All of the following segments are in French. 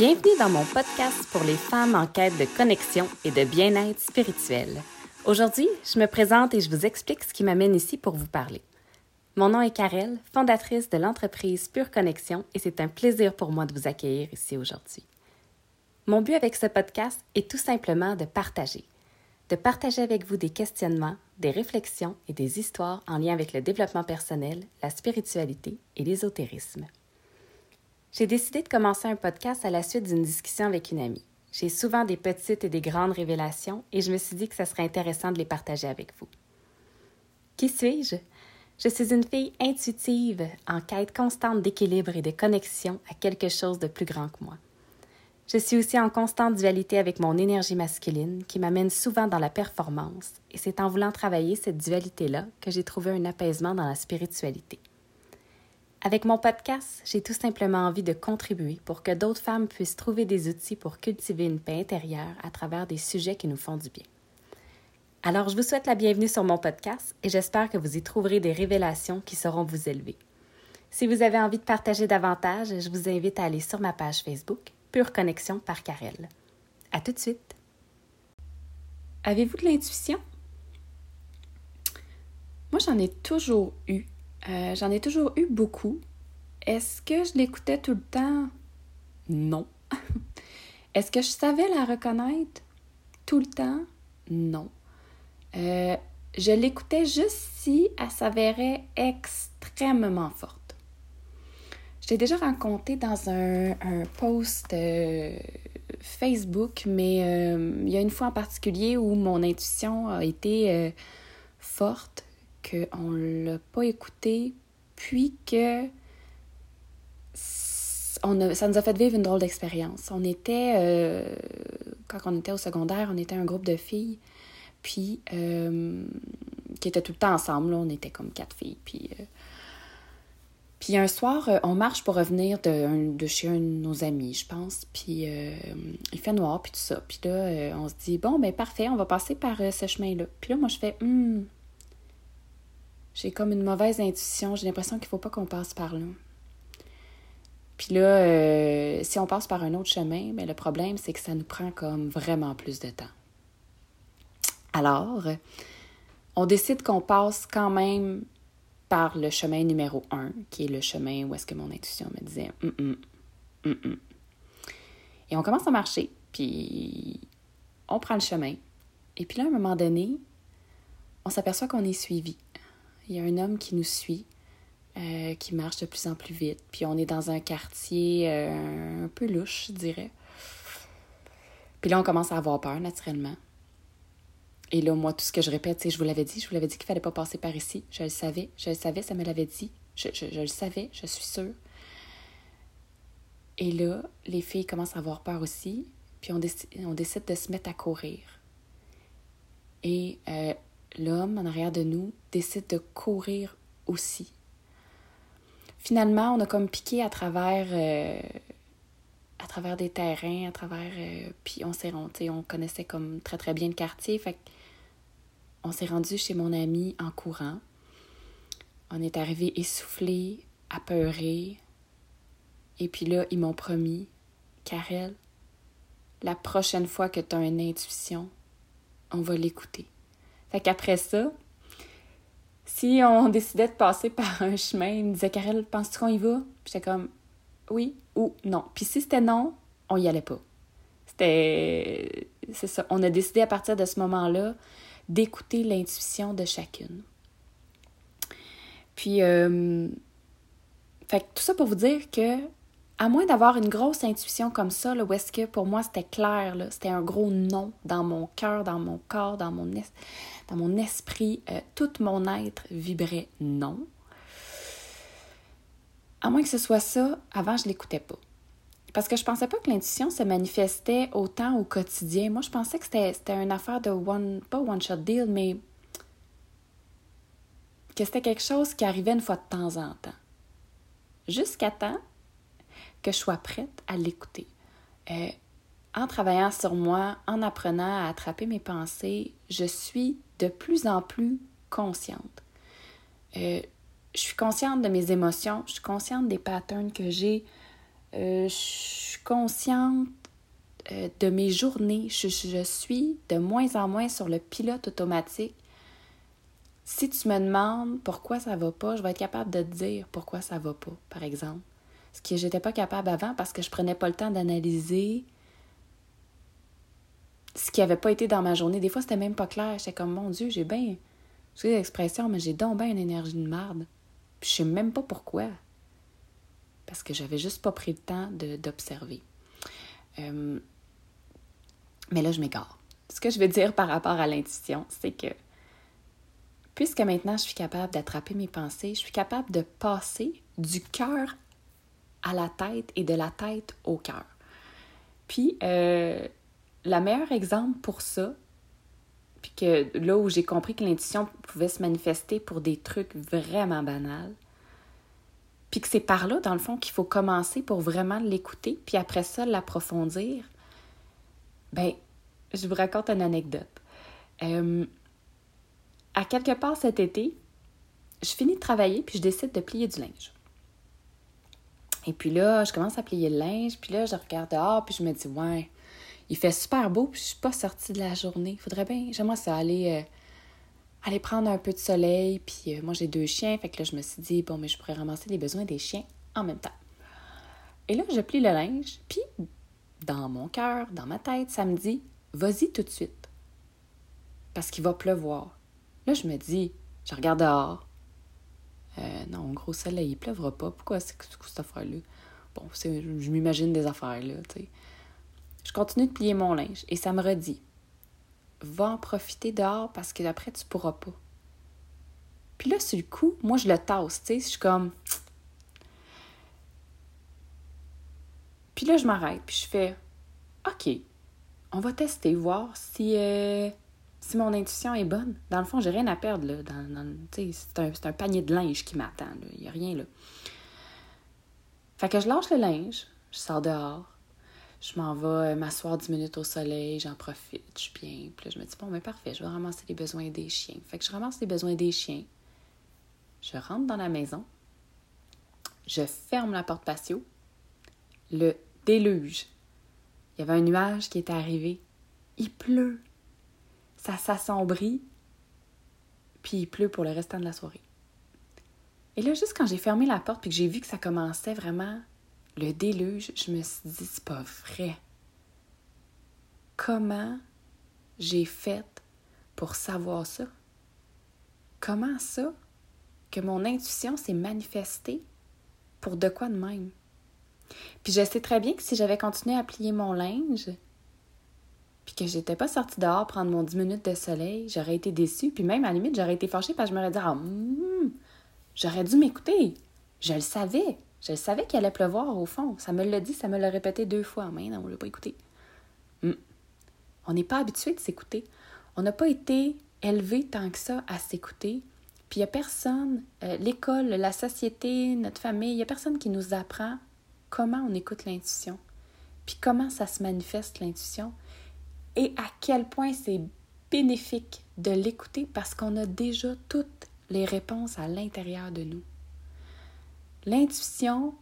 Bienvenue dans mon podcast pour les femmes en quête de connexion et de bien-être spirituel. Aujourd'hui, je me présente et je vous explique ce qui m'amène ici pour vous parler. Mon nom est Karel, fondatrice de l'entreprise Pure Connexion et c'est un plaisir pour moi de vous accueillir ici aujourd'hui. Mon but avec ce podcast est tout simplement de partager. De partager avec vous des questionnements, des réflexions et des histoires en lien avec le développement personnel, la spiritualité et l'ésotérisme. J'ai décidé de commencer un podcast à la suite d'une discussion avec une amie. J'ai souvent des petites et des grandes révélations et je me suis dit que ce serait intéressant de les partager avec vous. Qui suis-je? Je suis une fille intuitive, en quête constante d'équilibre et de connexion à quelque chose de plus grand que moi. Je suis aussi en constante dualité avec mon énergie masculine qui m'amène souvent dans la performance, et c'est en voulant travailler cette dualité-là que j'ai trouvé un apaisement dans la spiritualité. Avec mon podcast, j'ai tout simplement envie de contribuer pour que d'autres femmes puissent trouver des outils pour cultiver une paix intérieure à travers des sujets qui nous font du bien. Alors, je vous souhaite la bienvenue sur mon podcast et j'espère que vous y trouverez des révélations qui sauront vous élever. Si vous avez envie de partager davantage, je vous invite à aller sur ma page Facebook Pure Connexion par Karel. À tout de suite. Avez-vous de l'intuition? Moi, j'en ai toujours eu. Euh, j'en ai toujours eu beaucoup. Est-ce que je l'écoutais tout le temps? Non. Est-ce que je savais la reconnaître tout le temps? Non. Euh, je l'écoutais juste si elle s'avérait extrêmement forte. J'ai déjà raconté dans un, post euh, Facebook, mais il y a une fois en particulier où mon intuition a été forte, qu'on ne l'a pas écouté, puis que on ça nous a fait vivre une drôle d'expérience. On était, quand on était au secondaire, on était un groupe de filles, puis qui étaient tout le temps ensemble, on était comme quatre filles, puis puis un soir, euh, on marche pour revenir de, chez un de nos amis, je pense. Puis euh, il fait noir, puis tout ça. Puis là, euh, on se dit, bon, ben parfait, on va passer par ce chemin-là. Puis là, moi, je fais, hum, j'ai comme une mauvaise intuition. J'ai l'impression qu'il ne faut pas qu'on passe par là. Puis là, si on passe par un autre chemin, ben, le problème, c'est que ça nous prend comme vraiment plus de temps. Alors, on décide qu'on passe quand même par le chemin numéro un, qui est le chemin où est-ce que mon intuition me disait hum, hum, hum, Et on commence à marcher, puis on prend le chemin. Et puis là, à un moment donné, on s'aperçoit qu'on est suivi. Il y a un homme qui nous suit, euh, qui marche de plus en plus vite. Puis on est dans un quartier euh, un peu louche, je dirais. Puis là, on commence à avoir peur, naturellement. Et là, moi, tout ce que je répète, c'est je vous l'avais dit, je vous l'avais dit qu'il fallait pas passer par ici. Je le savais, je le savais, ça me l'avait dit. Je, le savais, je suis sûre. Et là, les filles commencent à avoir peur aussi, puis on, décide, on décide de se mettre à courir. Et euh, l'homme en arrière de nous décide de courir aussi. Finalement, on a comme piqué à travers, euh, à travers des terrains, à travers. Euh, puis on s'est on connaissait comme très très bien le quartier. Fait on s'est rendu chez mon ami en courant. On est arrivé essoufflé, apeuré. Et puis là, ils m'ont promis, Karel, la prochaine fois que tu as une intuition, on va l'écouter. Fait qu'après ça, si on décidait de passer par un chemin, il me disait Karel, penses-tu qu'on y va? J'étais comme oui ou non. Puis si c'était non, on y allait pas. C'était. C'est ça. On a décidé à partir de ce moment-là d'écouter l'intuition de chacune. Puis, euh, fait tout ça pour vous dire que, à moins d'avoir une grosse intuition comme ça, où est-ce que pour moi c'était clair, c'était un gros non dans mon cœur, dans mon corps, dans mon, dans mon esprit, euh, tout mon être vibrait non. À moins que ce soit ça, avant je l'écoutais pas. Parce que je pensais pas que l'intuition se manifestait autant au quotidien. Moi, je pensais que c'était une affaire de one, pas one shot deal, mais que c'était quelque chose qui arrivait une fois de temps en temps. Jusqu'à temps que je sois prête à l'écouter. Euh, en travaillant sur moi, en apprenant à attraper mes pensées, je suis de plus en plus consciente. Euh, je suis consciente de mes émotions, je suis consciente des patterns que j'ai, euh, je suis consciente de mes journées. Je, je, suis de moins en moins sur le pilote automatique. Si tu me demandes pourquoi ça va pas, je vais être capable de te dire pourquoi ça va pas, par exemple. Ce que j'étais pas capable avant parce que je prenais pas le temps d'analyser ce qui avait pas été dans ma journée. Des fois, c'était même pas clair. J'étais comme, mon Dieu, j'ai bien, sais l'expression, mais j'ai donc bien une énergie de marde. Puis je sais même pas pourquoi. Parce que j'avais juste pas pris le temps d'observer. Euh, mais là, je m'égare. Ce que je veux dire par rapport à l'intuition, c'est que puisque maintenant je suis capable d'attraper mes pensées, je suis capable de passer du cœur à la tête et de la tête au cœur. Puis, euh, le meilleur exemple pour ça, puis que là où j'ai compris que l'intuition pouvait se manifester pour des trucs vraiment banals, puis que c'est par là, dans le fond, qu'il faut commencer pour vraiment l'écouter, puis après ça, l'approfondir, ben, je vous raconte une anecdote. Euh, à quelque part cet été, je finis de travailler, puis je décide de plier du linge. Et puis là, je commence à plier le linge, puis là, je regarde dehors, puis je me dis, ouais, il fait super beau, puis je suis pas sortie de la journée. Faudrait bien, j'aimerais aller, euh, aller prendre un peu de soleil, puis euh, moi j'ai deux chiens, fait que là, je me suis dit, bon, mais je pourrais ramasser les besoins des chiens en même temps. Et là, je plie le linge, puis dans mon cœur, dans ma tête, ça me dit, vas-y tout de suite, parce qu'il va pleuvoir. Là, je me dis, je regarde dehors, euh, non, gros soleil, il pleuvra pas. Pourquoi c'est cette affaire-là? Bon, je m'imagine des affaires, là, tu sais. Je continue de plier mon linge et ça me redit Va en profiter dehors parce que après, tu pourras pas. Puis là, sur le coup, moi, je le tasse, tu sais. Je suis comme. Puis là, je m'arrête, puis je fais OK, on va tester, voir si. Euh, si mon intuition est bonne, dans le fond, j'ai rien à perdre. Là, dans, c'est, un, panier de linge qui m'attend. Il n'y a rien là. Fait que je lâche le linge, je sors dehors, je m'en vais euh, m'asseoir 10 minutes au soleil, j'en profite, je suis bien. Je me dis, bon, mais parfait, je vais ramasser les besoins des chiens. Fait que je ramasse les besoins des chiens. Je rentre dans la maison. Je ferme la porte patio. Le déluge. Il y avait un nuage qui était arrivé. Il pleut ça s'assombrit, puis il pleut pour le restant de la soirée. Et là, juste quand j'ai fermé la porte puis que j'ai vu que ça commençait vraiment le déluge, je me suis dit, c'est pas vrai. Comment j'ai fait pour savoir ça? Comment ça que mon intuition s'est manifestée pour de quoi de même? Puis je sais très bien que si j'avais continué à plier mon linge, que j'étais pas sortie dehors prendre mon 10 minutes de soleil, j'aurais été déçue. Puis même, à la limite, j'aurais été fâchée parce que je m'aurais dit Ah, hmm, j'aurais dû m'écouter. Je le savais. Je le savais qu'il allait pleuvoir au fond. Ça me l'a dit, ça me l'a répété deux fois. Mais non, on l'a pas écouté. Hmm. On n'est pas habitué de s'écouter. On n'a pas été élevé tant que ça à s'écouter. Puis il n'y a personne, euh, l'école, la société, notre famille, il n'y a personne qui nous apprend comment on écoute l'intuition. Puis comment ça se manifeste l'intuition et à quel point c'est bénéfique de l'écouter parce qu'on a déjà toutes les réponses à l'intérieur de nous. L'intuition,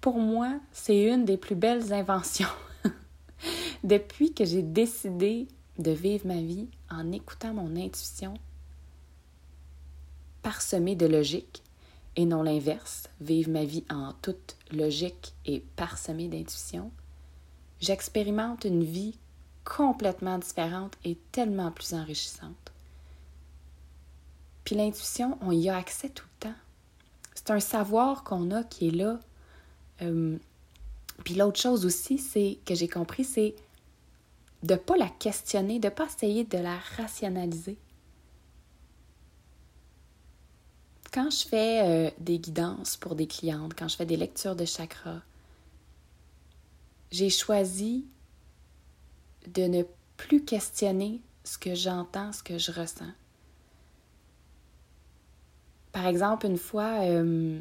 pour moi, c'est une des plus belles inventions. Depuis que j'ai décidé de vivre ma vie en écoutant mon intuition, parsemée de logique, et non l'inverse, vivre ma vie en toute logique et parsemée d'intuition, j'expérimente une vie complètement différente et tellement plus enrichissante. Puis l'intuition, on y a accès tout le temps. C'est un savoir qu'on a qui est là. Euh, puis l'autre chose aussi, c'est que j'ai compris, c'est de ne pas la questionner, de ne pas essayer de la rationaliser. Quand je fais euh, des guidances pour des clientes, quand je fais des lectures de chakras, j'ai choisi de ne plus questionner ce que j'entends, ce que je ressens. Par exemple, une fois, euh,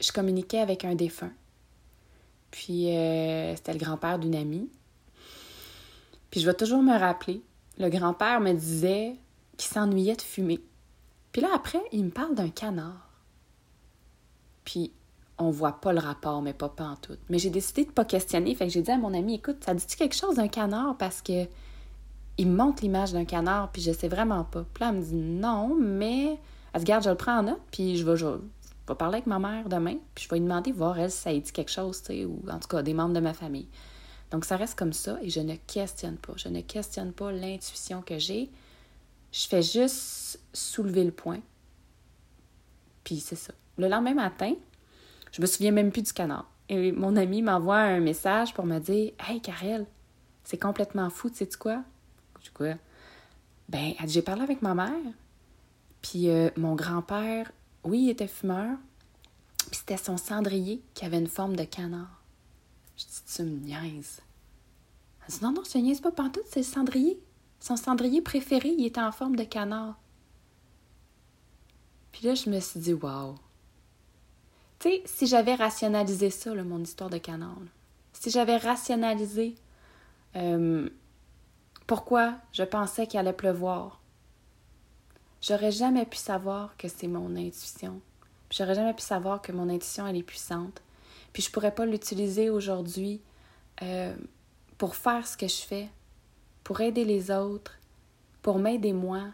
je communiquais avec un défunt. Puis euh, c'était le grand-père d'une amie. Puis je vais toujours me rappeler, le grand-père me disait qu'il s'ennuyait de fumer. Puis là, après, il me parle d'un canard. Puis on voit pas le rapport, mais pas, pas en tout. Mais j'ai décidé de pas questionner. Fait que j'ai dit à mon ami, écoute, ça dit-tu quelque chose d'un canard? Parce que il me montre l'image d'un canard, puis je sais vraiment pas. Puis là, elle me dit non, mais elle se garde, je le prends en note, puis je vais, je vais parler avec ma mère demain, puis je vais lui demander, voir elle si ça dit quelque chose, tu sais, ou en tout cas des membres de ma famille. Donc ça reste comme ça et je ne questionne pas. Je ne questionne pas l'intuition que j'ai. Je fais juste soulever le point. Puis c'est ça. Le lendemain matin, je me souviens même plus du canard. Et mon ami m'envoie un message pour me dire Hey, Karel, c'est complètement fou, tu sais quoi du quoi? Ben, j'ai parlé avec ma mère, puis euh, mon grand-père, oui, il était fumeur, puis c'était son cendrier qui avait une forme de canard. Je dis, tu me niaises. Elle dit, non, non, je te niaise pas pantoute, c'est le cendrier. Son cendrier préféré, il était en forme de canard. Puis là, je me suis dit, waouh. Si j'avais rationalisé ça, mon histoire de canard, si j'avais rationalisé euh, pourquoi je pensais qu'il allait pleuvoir? J'aurais jamais pu savoir que c'est mon intuition. J'aurais jamais pu savoir que mon intuition, elle est puissante. Puis je pourrais pas l'utiliser aujourd'hui euh, pour faire ce que je fais, pour aider les autres, pour m'aider moi.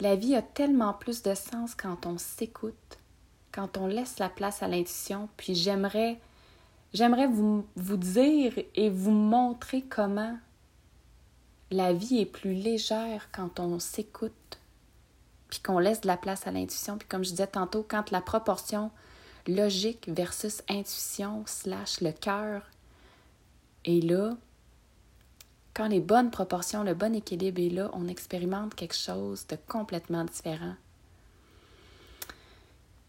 La vie a tellement plus de sens quand on s'écoute, quand on laisse la place à l'intuition. Puis j'aimerais, j'aimerais vous, vous dire et vous montrer comment la vie est plus légère quand on s'écoute, puis qu'on laisse de la place à l'intuition. Puis comme je disais tantôt, quand la proportion logique versus intuition slash le cœur est là, quand les bonnes proportions, le bon équilibre est là, on expérimente quelque chose de complètement différent.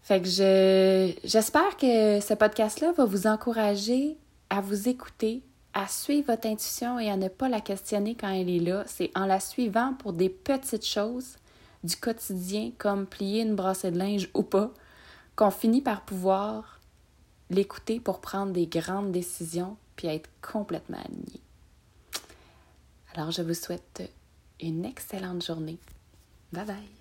Fait que je, j'espère que ce podcast-là va vous encourager à vous écouter, à suivre votre intuition et à ne pas la questionner quand elle est là. C'est en la suivant pour des petites choses du quotidien, comme plier une brassée de linge ou pas, qu'on finit par pouvoir l'écouter pour prendre des grandes décisions puis être complètement aligné. Alors, je vous souhaite une excellente journée. Bye bye!